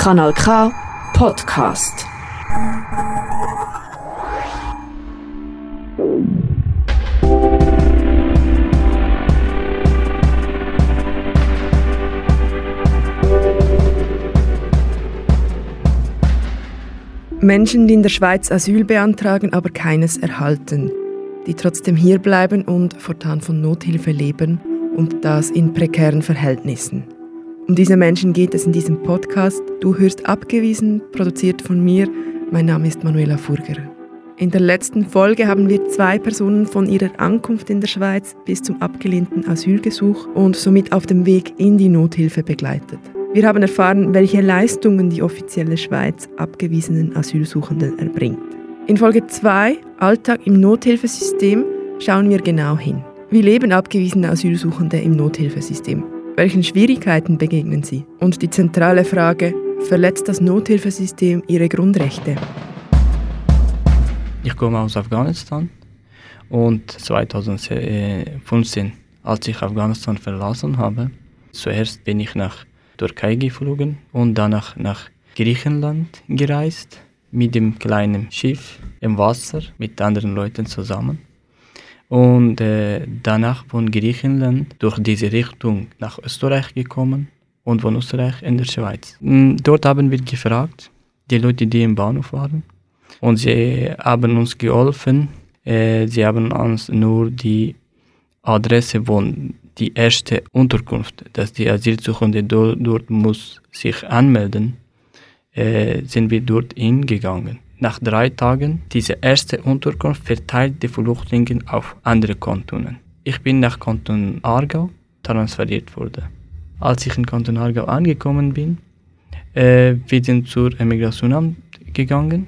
Kanal K Podcast. Menschen, die in der Schweiz Asyl beantragen, aber keines erhalten, die trotzdem hierbleiben und fortan von Nothilfe leben und das in prekären Verhältnissen. Um diese Menschen geht es in diesem Podcast. Du hörst abgewiesen, produziert von mir. Mein Name ist Manuela Furger. In der letzten Folge haben wir zwei Personen von ihrer Ankunft in der Schweiz bis zum abgelehnten Asylgesuch und somit auf dem Weg in die Nothilfe begleitet. Wir haben erfahren, welche Leistungen die offizielle Schweiz abgewiesenen Asylsuchenden erbringt. In Folge 2, Alltag im Nothilfesystem, schauen wir genau hin. Wie leben abgewiesene Asylsuchende im Nothilfesystem? Welchen Schwierigkeiten begegnen sie? Und die zentrale Frage, verletzt das Nothilfesystem ihre Grundrechte? Ich komme aus Afghanistan und 2015, als ich Afghanistan verlassen habe, zuerst bin ich nach Türkei geflogen und danach nach Griechenland gereist mit dem kleinen Schiff im Wasser mit anderen Leuten zusammen und äh, danach von Griechenland durch diese Richtung nach Österreich gekommen und von Österreich in der Schweiz. Mm, dort haben wir gefragt, die Leute, die im Bahnhof waren, und sie haben uns geholfen. Äh, sie haben uns nur die Adresse von die erste Unterkunft, dass die Asylsuchende dort, dort muss sich anmelden, äh, sind wir dort hingegangen nach drei Tagen diese erste Unterkunft verteilt die Flüchtlinge auf andere Kantonen. Ich bin nach Kanton Aargau transferiert worden. Als ich in Kanton Aargau angekommen bin, äh, wir sind zur Emigrationamt gegangen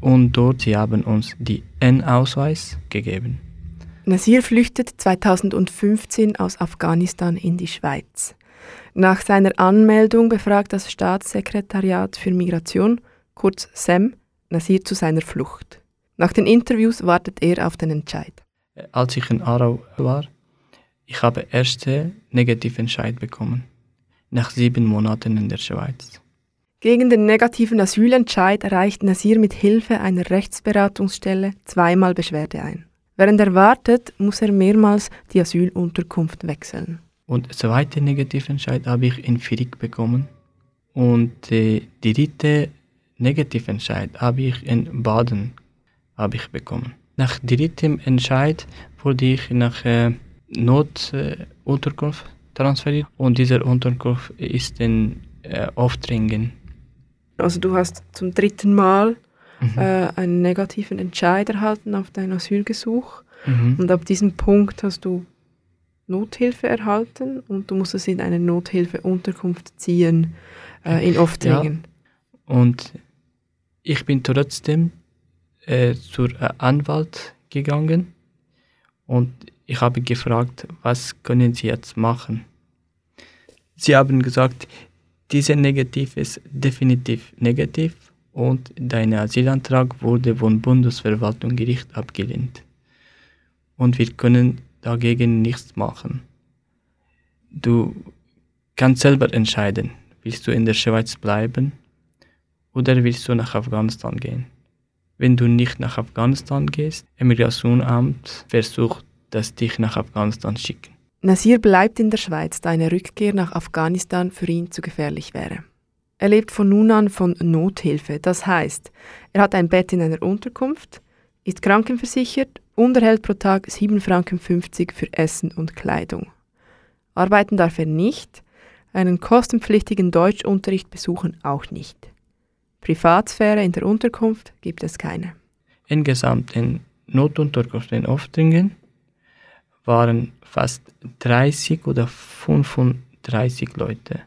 und dort sie haben uns die N-Ausweis gegeben. Nasir flüchtet 2015 aus Afghanistan in die Schweiz. Nach seiner Anmeldung befragt das Staatssekretariat für Migration, kurz SEM, Nasir zu seiner Flucht. Nach den Interviews wartet er auf den Entscheid. Als ich in Aarau war, ich habe erste Negativentscheid bekommen. Nach sieben Monaten in der Schweiz. Gegen den negativen Asylentscheid reicht Nasir mit Hilfe einer Rechtsberatungsstelle zweimal Beschwerde ein. Während er wartet, muss er mehrmals die Asylunterkunft wechseln. Und der zweite Negativentscheid habe ich in Firik bekommen. Und äh, die dritte Negativentscheid habe ich in Baden habe ich bekommen. Nach drittem Entscheid wurde ich nach äh, Notunterkunft äh, transferiert und diese Unterkunft ist in äh, Auftringen. Also du hast zum dritten Mal mhm. äh, einen negativen Entscheid erhalten auf dein Asylgesuch mhm. und ab diesem Punkt hast du Nothilfe erhalten und du musstest in eine Nothilfeunterkunft ziehen äh, in Oftringen. Ja. Und ich bin trotzdem äh, zur äh, Anwalt gegangen und ich habe gefragt, was können Sie jetzt machen? Sie haben gesagt, dieser Negativ ist definitiv negativ und dein Asylantrag wurde vom Bundesverwaltungsgericht abgelehnt. Und wir können dagegen nichts machen. Du kannst selber entscheiden, willst du in der Schweiz bleiben oder willst du nach Afghanistan gehen? Wenn du nicht nach Afghanistan gehst, Immigrationsamt versucht, dass dich nach Afghanistan schicken. Nasir bleibt in der Schweiz, da eine Rückkehr nach Afghanistan für ihn zu gefährlich wäre. Er lebt von nun an von Nothilfe, das heißt, er hat ein Bett in einer Unterkunft, ist krankenversichert und erhält pro Tag 7,50 Franken für Essen und Kleidung. Arbeiten darf er nicht, einen kostenpflichtigen Deutschunterricht besuchen auch nicht. Privatsphäre in der Unterkunft gibt es keine. Insgesamt in Notunterkunft in Oftringen waren fast 30 oder 35 Leute.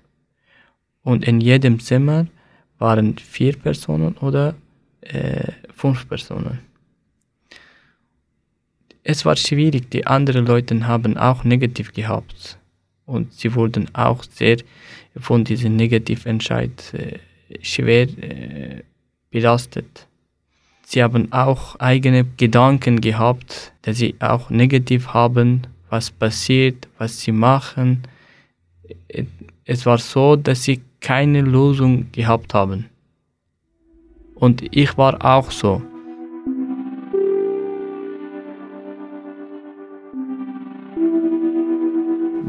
Und in jedem Zimmer waren vier Personen oder äh, fünf Personen. Es war schwierig, die anderen Leute haben auch negativ gehabt. Und sie wurden auch sehr von diesem Negativentscheid äh, schwer äh, belastet. Sie haben auch eigene Gedanken gehabt, dass sie auch negativ haben, was passiert, was sie machen. Es war so, dass sie keine Lösung gehabt haben. Und ich war auch so.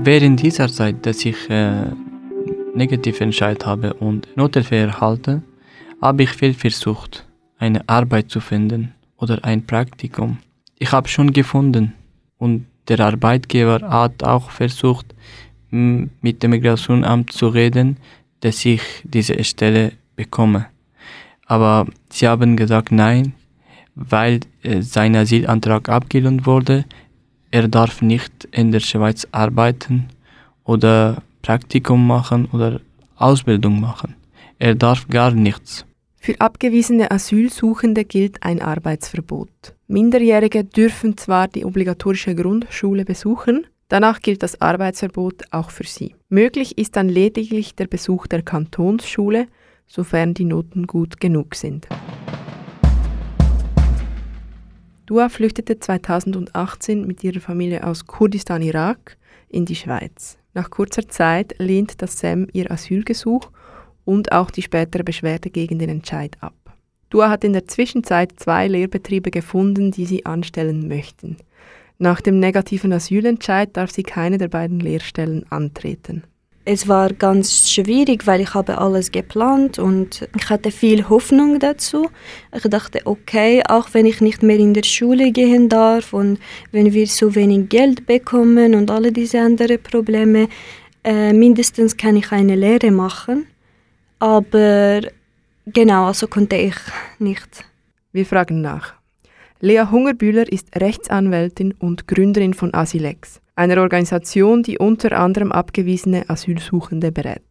Während dieser Zeit, dass ich äh, negativ entscheidet habe und Nothilfe erhalte, habe ich viel versucht, eine Arbeit zu finden oder ein Praktikum. Ich habe schon gefunden und der Arbeitgeber hat auch versucht, mit dem Migrationsamt zu reden, dass ich diese Stelle bekomme. Aber sie haben gesagt nein, weil äh, sein Asylantrag abgelehnt wurde. Er darf nicht in der Schweiz arbeiten oder Praktikum machen oder Ausbildung machen. Er darf gar nichts. Für abgewiesene Asylsuchende gilt ein Arbeitsverbot. Minderjährige dürfen zwar die obligatorische Grundschule besuchen, danach gilt das Arbeitsverbot auch für sie. Möglich ist dann lediglich der Besuch der Kantonsschule, sofern die Noten gut genug sind. Dua flüchtete 2018 mit ihrer Familie aus Kurdistan, Irak, in die Schweiz. Nach kurzer Zeit lehnt das SEM ihr Asylgesuch und auch die spätere Beschwerde gegen den Entscheid ab. Dua hat in der Zwischenzeit zwei Lehrbetriebe gefunden, die sie anstellen möchten. Nach dem negativen Asylentscheid darf sie keine der beiden Lehrstellen antreten. Es war ganz schwierig, weil ich habe alles geplant und ich hatte viel Hoffnung dazu. Ich dachte, okay, auch wenn ich nicht mehr in der Schule gehen darf und wenn wir so wenig Geld bekommen und alle diese anderen Probleme, äh, mindestens kann ich eine Lehre machen. Aber genau, also konnte ich nicht. Wir fragen nach. Lea Hungerbühler ist Rechtsanwältin und Gründerin von Asilex einer Organisation, die unter anderem abgewiesene Asylsuchende berät.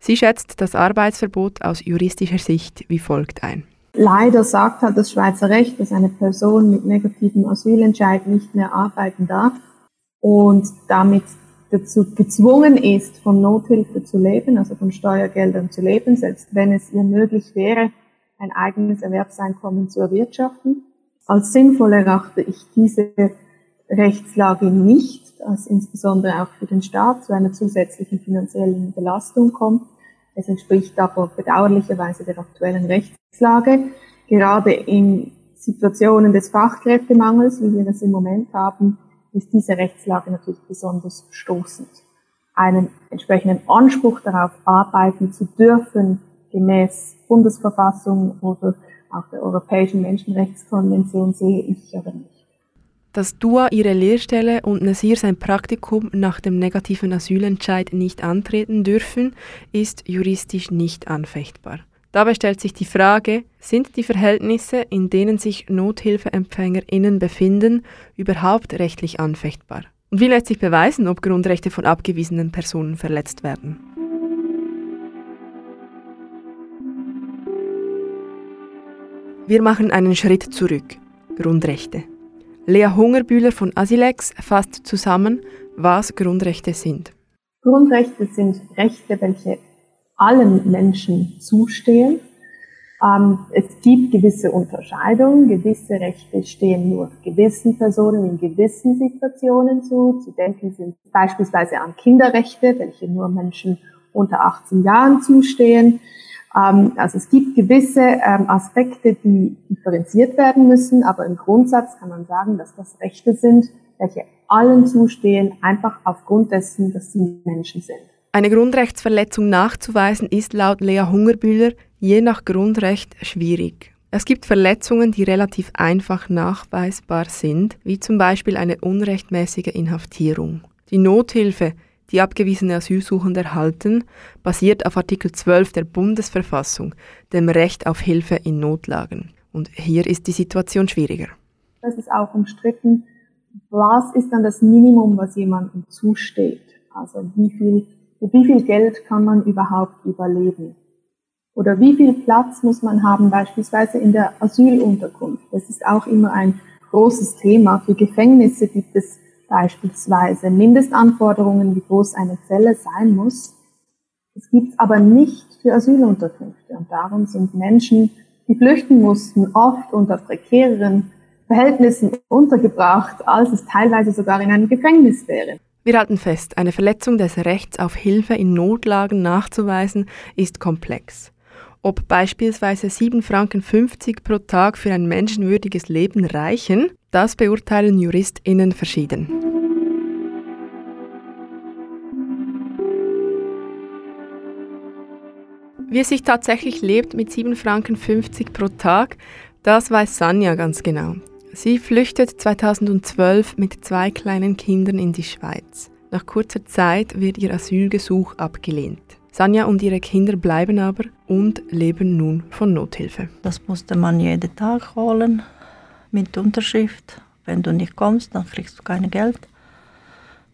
Sie schätzt das Arbeitsverbot aus juristischer Sicht wie folgt ein. Leider sagt halt das Schweizer Recht, dass eine Person mit negativem Asylentscheid nicht mehr arbeiten darf und damit dazu gezwungen ist, von Nothilfe zu leben, also von Steuergeldern zu leben, selbst wenn es ihr möglich wäre, ein eigenes Erwerbseinkommen zu erwirtschaften. Als sinnvoll erachte ich diese Rechtslage nicht das insbesondere auch für den Staat zu einer zusätzlichen finanziellen Belastung kommt. Es entspricht aber bedauerlicherweise der aktuellen Rechtslage. Gerade in Situationen des Fachkräftemangels, wie wir das im Moment haben, ist diese Rechtslage natürlich besonders stoßend. Einen entsprechenden Anspruch darauf, arbeiten zu dürfen, gemäß Bundesverfassung oder auch der Europäischen Menschenrechtskonvention sehe ich aber nicht dass Dua ihre Lehrstelle und Nasir sein Praktikum nach dem negativen Asylentscheid nicht antreten dürfen, ist juristisch nicht anfechtbar. Dabei stellt sich die Frage, sind die Verhältnisse, in denen sich NothilfeempfängerInnen befinden, überhaupt rechtlich anfechtbar? Und wie lässt sich beweisen, ob Grundrechte von abgewiesenen Personen verletzt werden? Wir machen einen Schritt zurück. Grundrechte. Lea Hungerbühler von Asilex fasst zusammen, was Grundrechte sind. Grundrechte sind Rechte, welche allen Menschen zustehen. Ähm, es gibt gewisse Unterscheidungen. Gewisse Rechte stehen nur gewissen Personen in gewissen Situationen zu. Zu denken sind beispielsweise an Kinderrechte, welche nur Menschen unter 18 Jahren zustehen. Ähm, also es gibt gewisse ähm, Aspekte, die differenziert werden müssen, aber im Grundsatz kann man sagen, dass das Rechte sind, welche allen zustehen, einfach aufgrund dessen, dass sie Menschen sind. Eine Grundrechtsverletzung nachzuweisen ist laut Lea Hungerbühler je nach Grundrecht schwierig. Es gibt Verletzungen, die relativ einfach nachweisbar sind, wie zum Beispiel eine unrechtmäßige Inhaftierung. Die Nothilfe die abgewiesene Asylsuchende erhalten, basiert auf Artikel 12 der Bundesverfassung, dem Recht auf Hilfe in Notlagen. Und hier ist die Situation schwieriger. Es ist auch umstritten, was ist dann das Minimum, was jemandem zusteht? Also wie viel, wie viel Geld kann man überhaupt überleben? Oder wie viel Platz muss man haben, beispielsweise in der Asylunterkunft? Das ist auch immer ein großes Thema. Für Gefängnisse gibt es beispielsweise Mindestanforderungen, wie groß eine Zelle sein muss. Es gibt aber nicht für Asylunterkünfte und darum sind Menschen, die flüchten mussten, oft unter prekäreren Verhältnissen untergebracht, als es teilweise sogar in einem Gefängnis wäre. Wir halten fest, eine Verletzung des Rechts auf Hilfe in Notlagen nachzuweisen ist komplex. Ob beispielsweise 7,50 Franken pro Tag für ein menschenwürdiges Leben reichen, das beurteilen JuristInnen verschieden. Wie es sich tatsächlich lebt mit 7,50 Franken pro Tag, das weiß Sanja ganz genau. Sie flüchtet 2012 mit zwei kleinen Kindern in die Schweiz. Nach kurzer Zeit wird ihr Asylgesuch abgelehnt. Sanja und ihre Kinder bleiben aber und leben nun von Nothilfe. Das musste man jeden Tag holen mit Unterschrift. Wenn du nicht kommst, dann kriegst du kein Geld.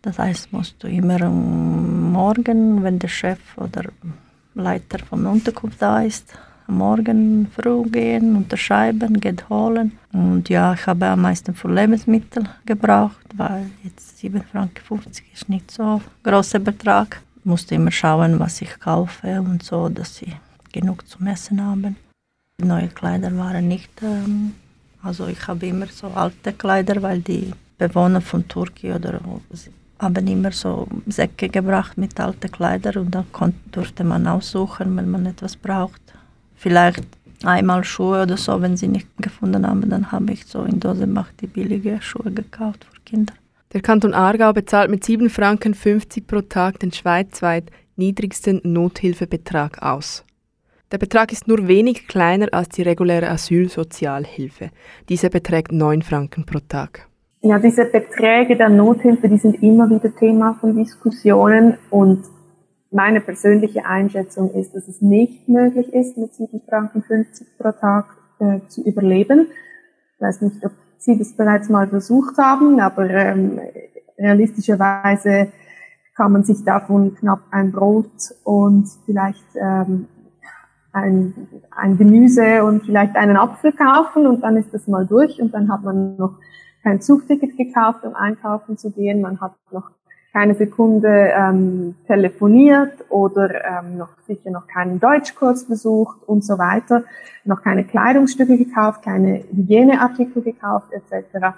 Das heißt, musst du immer morgen, wenn der Chef oder Leiter von Unterkunft da ist, morgen früh gehen, unterschreiben, Geld holen. Und ja, ich habe am meisten für Lebensmittel gebraucht, weil jetzt 7,50 Franken ist nicht so ein großer Betrag. Musste immer schauen, was ich kaufe und so, dass sie genug zum Essen haben. Neue Kleider waren nicht, ähm, also ich habe immer so alte Kleider, weil die Bewohner von Turkey oder haben immer so Säcke gebracht mit alten Kleidern und dann durfte man aussuchen, wenn man etwas braucht. Vielleicht einmal Schuhe oder so, wenn sie nicht gefunden haben, dann habe ich so in Dosenbach die billige Schuhe gekauft für Kinder. Der Kanton Aargau bezahlt mit 7 Franken 50 pro Tag den schweizweit niedrigsten Nothilfebetrag aus. Der Betrag ist nur wenig kleiner als die reguläre Asylsozialhilfe. Diese beträgt 9 Franken pro Tag. Ja, diese Beträge der Nothilfe, die sind immer wieder Thema von Diskussionen und meine persönliche Einschätzung ist, dass es nicht möglich ist, mit 7,50 Franken pro Tag äh, zu überleben. Ich weiß nicht, ob Sie das bereits mal versucht haben, aber ähm, realistischerweise kann man sich davon knapp ein Brot und vielleicht ähm, ein, ein Gemüse und vielleicht einen Apfel kaufen und dann ist das mal durch und dann hat man noch kein Zugticket gekauft, um einkaufen zu gehen. Man hat noch keine Sekunde ähm, telefoniert oder ähm, noch sicher noch keinen Deutschkurs besucht und so weiter, noch keine Kleidungsstücke gekauft, keine Hygieneartikel gekauft etc.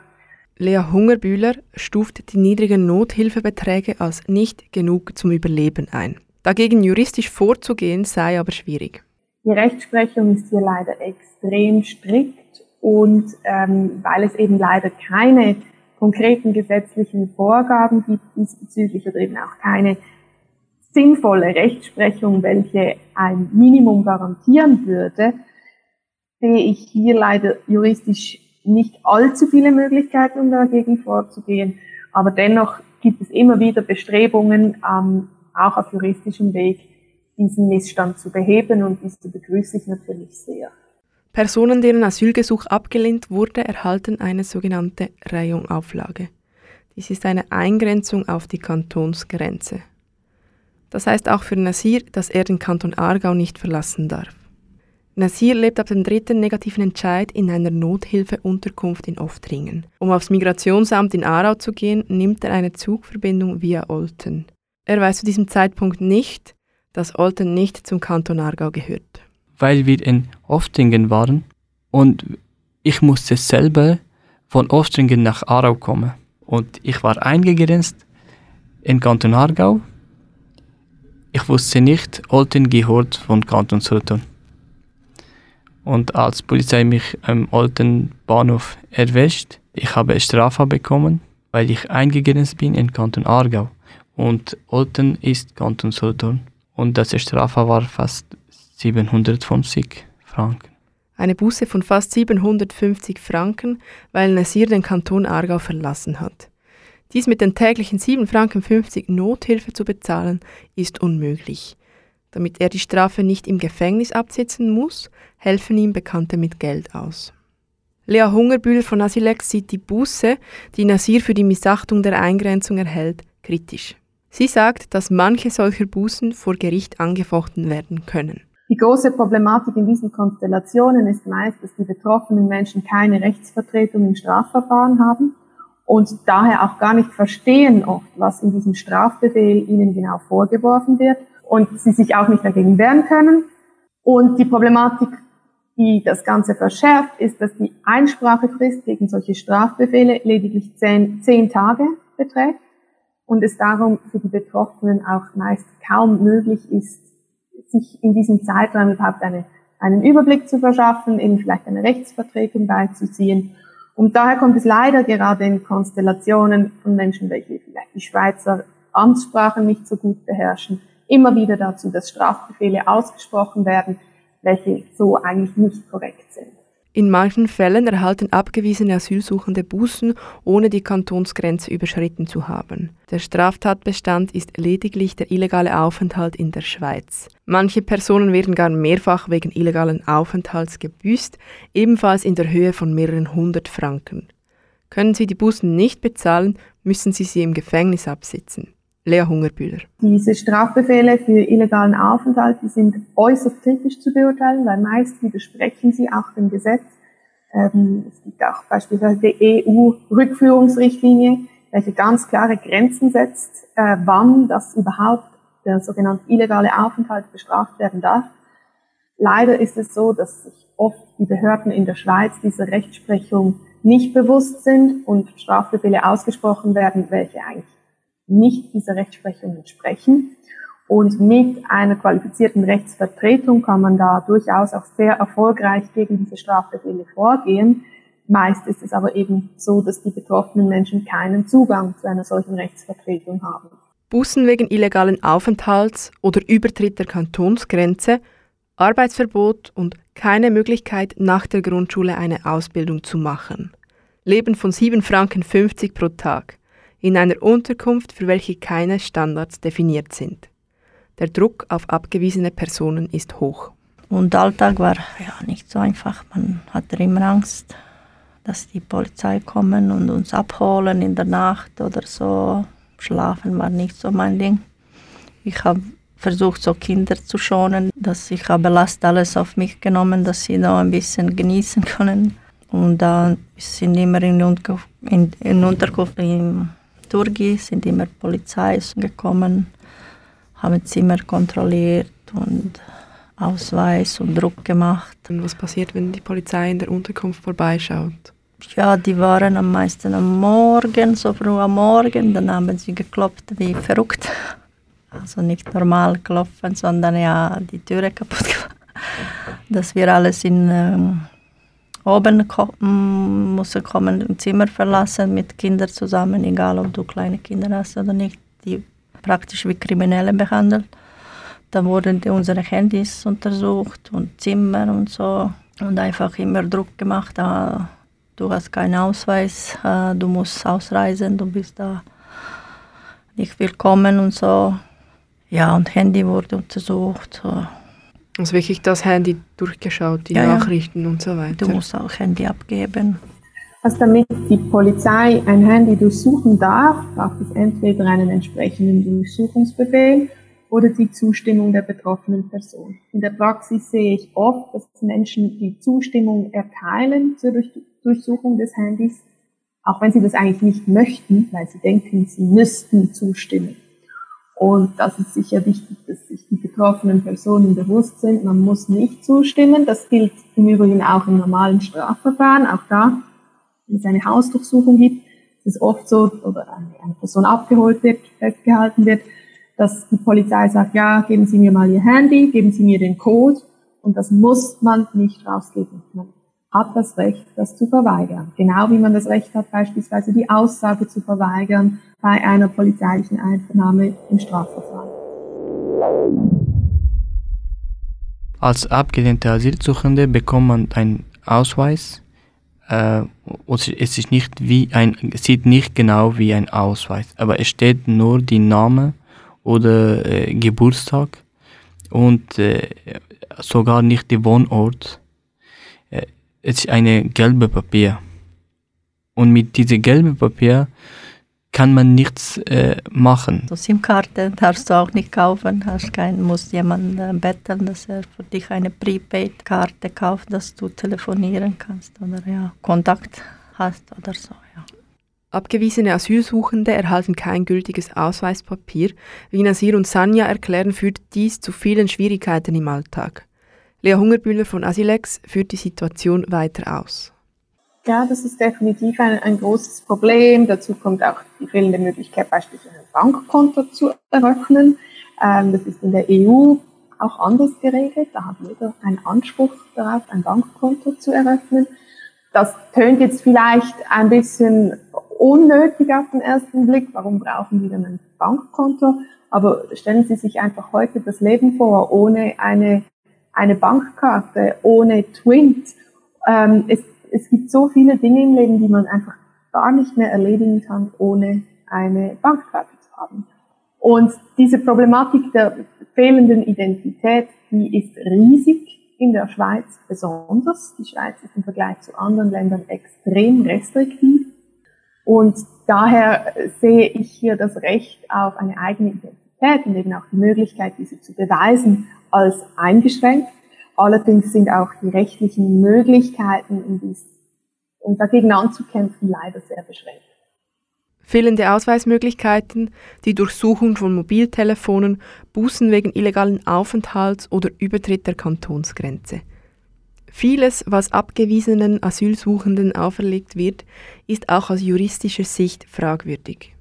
Lea Hungerbühler stuft die niedrigen Nothilfebeträge als nicht genug zum Überleben ein. Dagegen juristisch vorzugehen sei aber schwierig. Die Rechtsprechung ist hier leider extrem strikt und ähm, weil es eben leider keine konkreten gesetzlichen Vorgaben gibt diesbezüglich oder eben auch keine sinnvolle Rechtsprechung, welche ein Minimum garantieren würde, sehe ich hier leider juristisch nicht allzu viele Möglichkeiten, um dagegen vorzugehen. Aber dennoch gibt es immer wieder Bestrebungen, ähm, auch auf juristischem Weg diesen Missstand zu beheben und diese begrüße ich natürlich sehr. Personen, deren Asylgesuch abgelehnt wurde, erhalten eine sogenannte Reihungauflage. Dies ist eine Eingrenzung auf die Kantonsgrenze. Das heißt auch für Nasir, dass er den Kanton Aargau nicht verlassen darf. Nasir lebt ab dem dritten negativen Entscheid in einer Nothilfeunterkunft in Oftringen. Um aufs Migrationsamt in Aarau zu gehen, nimmt er eine Zugverbindung via Olten. Er weiß zu diesem Zeitpunkt nicht, dass Olten nicht zum Kanton Aargau gehört weil wir in Oftringen waren und ich musste selber von Oftringen nach Aarau kommen. Und ich war eingegrenzt in Kanton Aargau. Ich wusste nicht, Olten gehört von Kanton Solothurn. Und als Polizei mich am Olten Bahnhof erwischt, ich habe Strafe bekommen, weil ich eingegrenzt bin in Kanton Aargau. Und Olten ist Kanton Solothurn. Und das Strafe war fast 750 Franken. Eine Buße von fast 750 Franken, weil Nasir den Kanton Aargau verlassen hat. Dies mit den täglichen 7,50 Franken Nothilfe zu bezahlen, ist unmöglich. Damit er die Strafe nicht im Gefängnis absitzen muss, helfen ihm Bekannte mit Geld aus. Lea Hungerbühl von Asilex sieht die Buße, die Nasir für die Missachtung der Eingrenzung erhält, kritisch. Sie sagt, dass manche solcher Bußen vor Gericht angefochten werden können. Die große Problematik in diesen Konstellationen ist meist, dass die betroffenen Menschen keine Rechtsvertretung im Strafverfahren haben und daher auch gar nicht verstehen oft, was in diesem Strafbefehl ihnen genau vorgeworfen wird und sie sich auch nicht dagegen wehren können. Und die Problematik, die das Ganze verschärft, ist, dass die Einsprachefrist gegen solche Strafbefehle lediglich zehn, zehn Tage beträgt und es darum für die Betroffenen auch meist kaum möglich ist, sich in diesem Zeitraum überhaupt eine, einen Überblick zu verschaffen, eben vielleicht eine Rechtsvertretung beizuziehen. Und daher kommt es leider gerade in Konstellationen von Menschen, welche vielleicht die Schweizer Amtssprache nicht so gut beherrschen, immer wieder dazu, dass Strafbefehle ausgesprochen werden, welche so eigentlich nicht korrekt sind. In manchen Fällen erhalten abgewiesene Asylsuchende Bußen, ohne die Kantonsgrenze überschritten zu haben. Der Straftatbestand ist lediglich der illegale Aufenthalt in der Schweiz. Manche Personen werden gar mehrfach wegen illegalen Aufenthalts gebüßt, ebenfalls in der Höhe von mehreren hundert Franken. Können sie die Bußen nicht bezahlen, müssen sie sie im Gefängnis absitzen. Lea Hungerbühler. Diese Strafbefehle für illegalen Aufenthalt, die sind äußerst kritisch zu beurteilen, weil meist widersprechen sie auch dem Gesetz. Ähm, es gibt auch beispielsweise die EU-Rückführungsrichtlinie, welche ganz klare Grenzen setzt, äh, wann das überhaupt der sogenannte illegale Aufenthalt bestraft werden darf. Leider ist es so, dass sich oft die Behörden in der Schweiz dieser Rechtsprechung nicht bewusst sind und Strafbefehle ausgesprochen werden, welche eigentlich nicht dieser Rechtsprechung entsprechen. Und mit einer qualifizierten Rechtsvertretung kann man da durchaus auch sehr erfolgreich gegen diese Strafbefehle vorgehen. Meist ist es aber eben so, dass die betroffenen Menschen keinen Zugang zu einer solchen Rechtsvertretung haben. Bußen wegen illegalen Aufenthalts oder Übertritt der Kantonsgrenze, Arbeitsverbot und keine Möglichkeit, nach der Grundschule eine Ausbildung zu machen. Leben von 7 Franken 50 pro Tag in einer Unterkunft, für welche keine Standards definiert sind. Der Druck auf abgewiesene Personen ist hoch. Und Alltag war ja nicht so einfach. Man hatte immer Angst, dass die Polizei kommen und uns abholen in der Nacht oder so. Schlafen war nicht so mein Ding. Ich habe versucht, so Kinder zu schonen, dass ich habe Last alles auf mich genommen, dass sie noch ein bisschen genießen können. Und dann sind immer in, in, in Unterkunft im Turgi sind immer Polizei gekommen, haben Zimmer kontrolliert und Ausweis und Druck gemacht. Und was passiert, wenn die Polizei in der Unterkunft vorbeischaut? Ja, die waren am meisten am Morgen, so früh am Morgen, dann haben sie geklopft wie verrückt. Also nicht normal klopfen, sondern ja die Türe kaputt gemacht. Dass wir alles in ähm, oben ko musste kommen, ein Zimmer verlassen mit Kindern zusammen, egal ob du kleine Kinder hast oder nicht, die praktisch wie Kriminelle behandelt. Dann wurden unsere Handys untersucht und Zimmer und so und einfach immer Druck gemacht. Ah, du hast keinen Ausweis, ah, du musst ausreisen, du bist da nicht willkommen und so. Ja, und Handy wurde untersucht. So. Also wirklich das Handy durchgeschaut, die ja, Nachrichten ja. und so weiter. Du musst auch Handy abgeben. Also damit die Polizei ein Handy durchsuchen darf, braucht es entweder einen entsprechenden Durchsuchungsbefehl oder die Zustimmung der betroffenen Person. In der Praxis sehe ich oft, dass Menschen die Zustimmung erteilen zur Durchsuchung des Handys, auch wenn sie das eigentlich nicht möchten, weil sie denken, sie müssten zustimmen. Und das ist sicher wichtig, dass sich die betroffenen Personen bewusst sind, man muss nicht zustimmen. Das gilt im Übrigen auch im normalen Strafverfahren. Auch da, wenn es eine Hausdurchsuchung gibt, ist es oft so, oder eine Person abgeholt wird, festgehalten wird, dass die Polizei sagt, ja, geben Sie mir mal Ihr Handy, geben Sie mir den Code. Und das muss man nicht rausgeben. Man hat das Recht, das zu verweigern. Genau wie man das Recht hat, beispielsweise die Aussage zu verweigern bei einer polizeilichen Einvernahme im Strafverfahren. Als abgelehnte Asylsuchende bekommt man einen Ausweis. Äh, es ist nicht wie ein, sieht nicht genau wie ein Ausweis, aber es steht nur die Name oder äh, Geburtstag und äh, sogar nicht der Wohnort ist eine gelbe Papier. Und mit diesem gelben Papier kann man nichts äh, machen. So SIM-Karte darfst du auch nicht kaufen, hast kein, musst jemanden äh, betteln, dass er für dich eine Prepaid-Karte kauft, dass du telefonieren kannst oder ja, Kontakt hast oder so. Ja. Abgewiesene Asylsuchende erhalten kein gültiges Ausweispapier. Wie Nasir und Sanja erklären, führt dies zu vielen Schwierigkeiten im Alltag. Lea Hungerbühler von Asilex führt die Situation weiter aus. Ja, das ist definitiv ein, ein großes Problem. Dazu kommt auch die fehlende Möglichkeit, beispielsweise ein Bankkonto zu eröffnen. Ähm, das ist in der EU auch anders geregelt. Da hat jeder einen Anspruch darauf, ein Bankkonto zu eröffnen. Das tönt jetzt vielleicht ein bisschen unnötig auf den ersten Blick. Warum brauchen die denn ein Bankkonto? Aber stellen Sie sich einfach heute das Leben vor, ohne eine, eine Bankkarte, ohne Twint. Ähm, es es gibt so viele Dinge im Leben, die man einfach gar nicht mehr erledigen kann, ohne eine Bankkarte zu haben. Und diese Problematik der fehlenden Identität, die ist riesig in der Schweiz besonders. Die Schweiz ist im Vergleich zu anderen Ländern extrem restriktiv. Und daher sehe ich hier das Recht auf eine eigene Identität und eben auch die Möglichkeit, diese zu beweisen, als eingeschränkt. Allerdings sind auch die rechtlichen Möglichkeiten, um, dies, um dagegen anzukämpfen, leider sehr beschränkt. Fehlende Ausweismöglichkeiten, die Durchsuchung von Mobiltelefonen, Bußen wegen illegalen Aufenthalts oder Übertritt der Kantonsgrenze. Vieles, was abgewiesenen Asylsuchenden auferlegt wird, ist auch aus juristischer Sicht fragwürdig.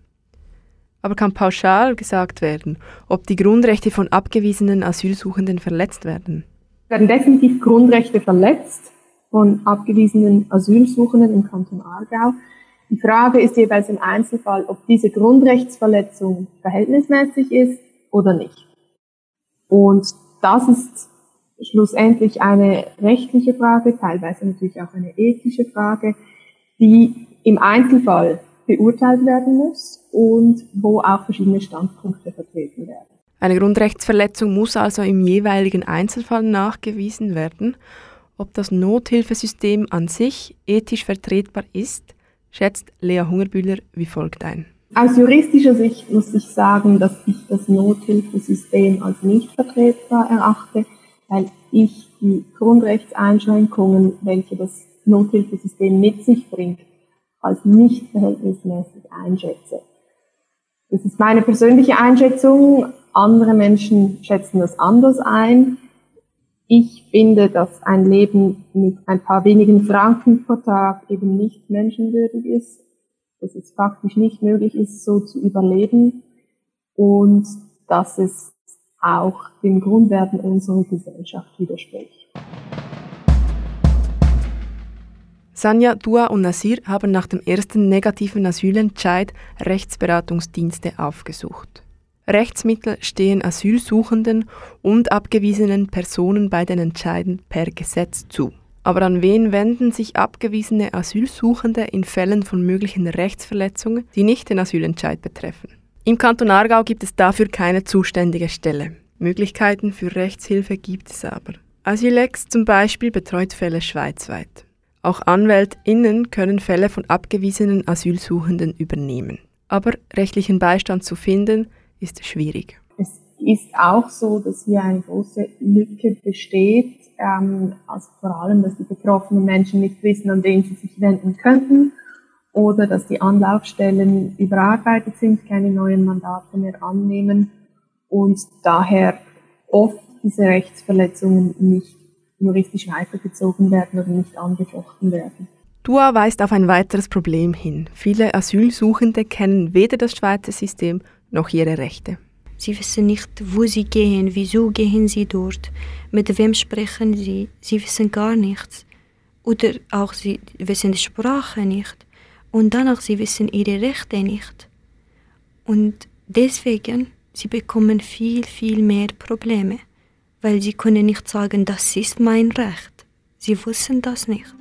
Aber kann pauschal gesagt werden, ob die Grundrechte von abgewiesenen Asylsuchenden verletzt werden? werden definitiv Grundrechte verletzt von abgewiesenen Asylsuchenden im Kanton Aargau. Die Frage ist jeweils im Einzelfall, ob diese Grundrechtsverletzung verhältnismäßig ist oder nicht. Und das ist schlussendlich eine rechtliche Frage, teilweise natürlich auch eine ethische Frage, die im Einzelfall beurteilt werden muss und wo auch verschiedene Standpunkte vertreten werden. Eine Grundrechtsverletzung muss also im jeweiligen Einzelfall nachgewiesen werden. Ob das Nothilfesystem an sich ethisch vertretbar ist, schätzt Lea Hungerbühler wie folgt ein. Aus juristischer Sicht muss ich sagen, dass ich das Nothilfesystem als nicht vertretbar erachte, weil ich die Grundrechtseinschränkungen, welche das Nothilfesystem mit sich bringt, als nicht verhältnismäßig einschätze. Das ist meine persönliche Einschätzung. Andere Menschen schätzen das anders ein. Ich finde, dass ein Leben mit ein paar wenigen Franken pro Tag eben nicht menschenwürdig ist, dass es faktisch nicht möglich ist, so zu überleben und dass es auch den Grundwerten unserer Gesellschaft widerspricht. Sanja, Dua und Nasir haben nach dem ersten negativen Asylentscheid Rechtsberatungsdienste aufgesucht. Rechtsmittel stehen Asylsuchenden und abgewiesenen Personen bei den Entscheiden per Gesetz zu. Aber an wen wenden sich abgewiesene Asylsuchende in Fällen von möglichen Rechtsverletzungen, die nicht den Asylentscheid betreffen? Im Kanton Aargau gibt es dafür keine zuständige Stelle. Möglichkeiten für Rechtshilfe gibt es aber. Asylex zum Beispiel betreut Fälle schweizweit. Auch AnwältInnen können Fälle von abgewiesenen Asylsuchenden übernehmen. Aber rechtlichen Beistand zu finden, ist schwierig. Es ist auch so, dass hier eine große Lücke besteht, ähm, also vor allem, dass die betroffenen Menschen nicht wissen, an wen sie sich wenden könnten oder dass die Anlaufstellen überarbeitet sind, keine neuen Mandate mehr annehmen und daher oft diese Rechtsverletzungen nicht juristisch weitergezogen werden oder nicht angefochten werden. DUA weist auf ein weiteres Problem hin. Viele Asylsuchende kennen weder das Schweizer System noch ihre Rechte. Sie wissen nicht, wo sie gehen, wieso gehen sie dort, mit wem sprechen sie, sie wissen gar nichts. Oder auch sie wissen die Sprache nicht. Und danach sie wissen ihre Rechte nicht. Und deswegen, sie bekommen viel, viel mehr Probleme, weil sie können nicht sagen, das ist mein Recht. Sie wissen das nicht.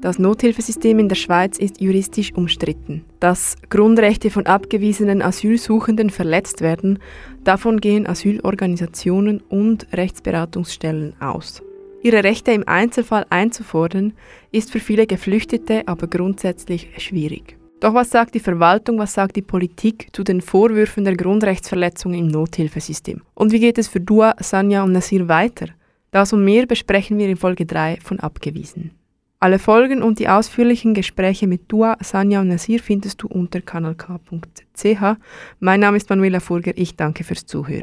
Das Nothilfesystem in der Schweiz ist juristisch umstritten. Dass Grundrechte von abgewiesenen Asylsuchenden verletzt werden, davon gehen Asylorganisationen und Rechtsberatungsstellen aus. Ihre Rechte im Einzelfall einzufordern, ist für viele Geflüchtete aber grundsätzlich schwierig. Doch was sagt die Verwaltung, was sagt die Politik zu den Vorwürfen der Grundrechtsverletzungen im Nothilfesystem? Und wie geht es für Dua, Sanja und Nasir weiter? Das und mehr besprechen wir in Folge 3 von Abgewiesen. Alle Folgen und die ausführlichen Gespräche mit Dua, Sanja und Nasir findest du unter kanalk.ch. Mein Name ist Manuela Furger, ich danke fürs Zuhören.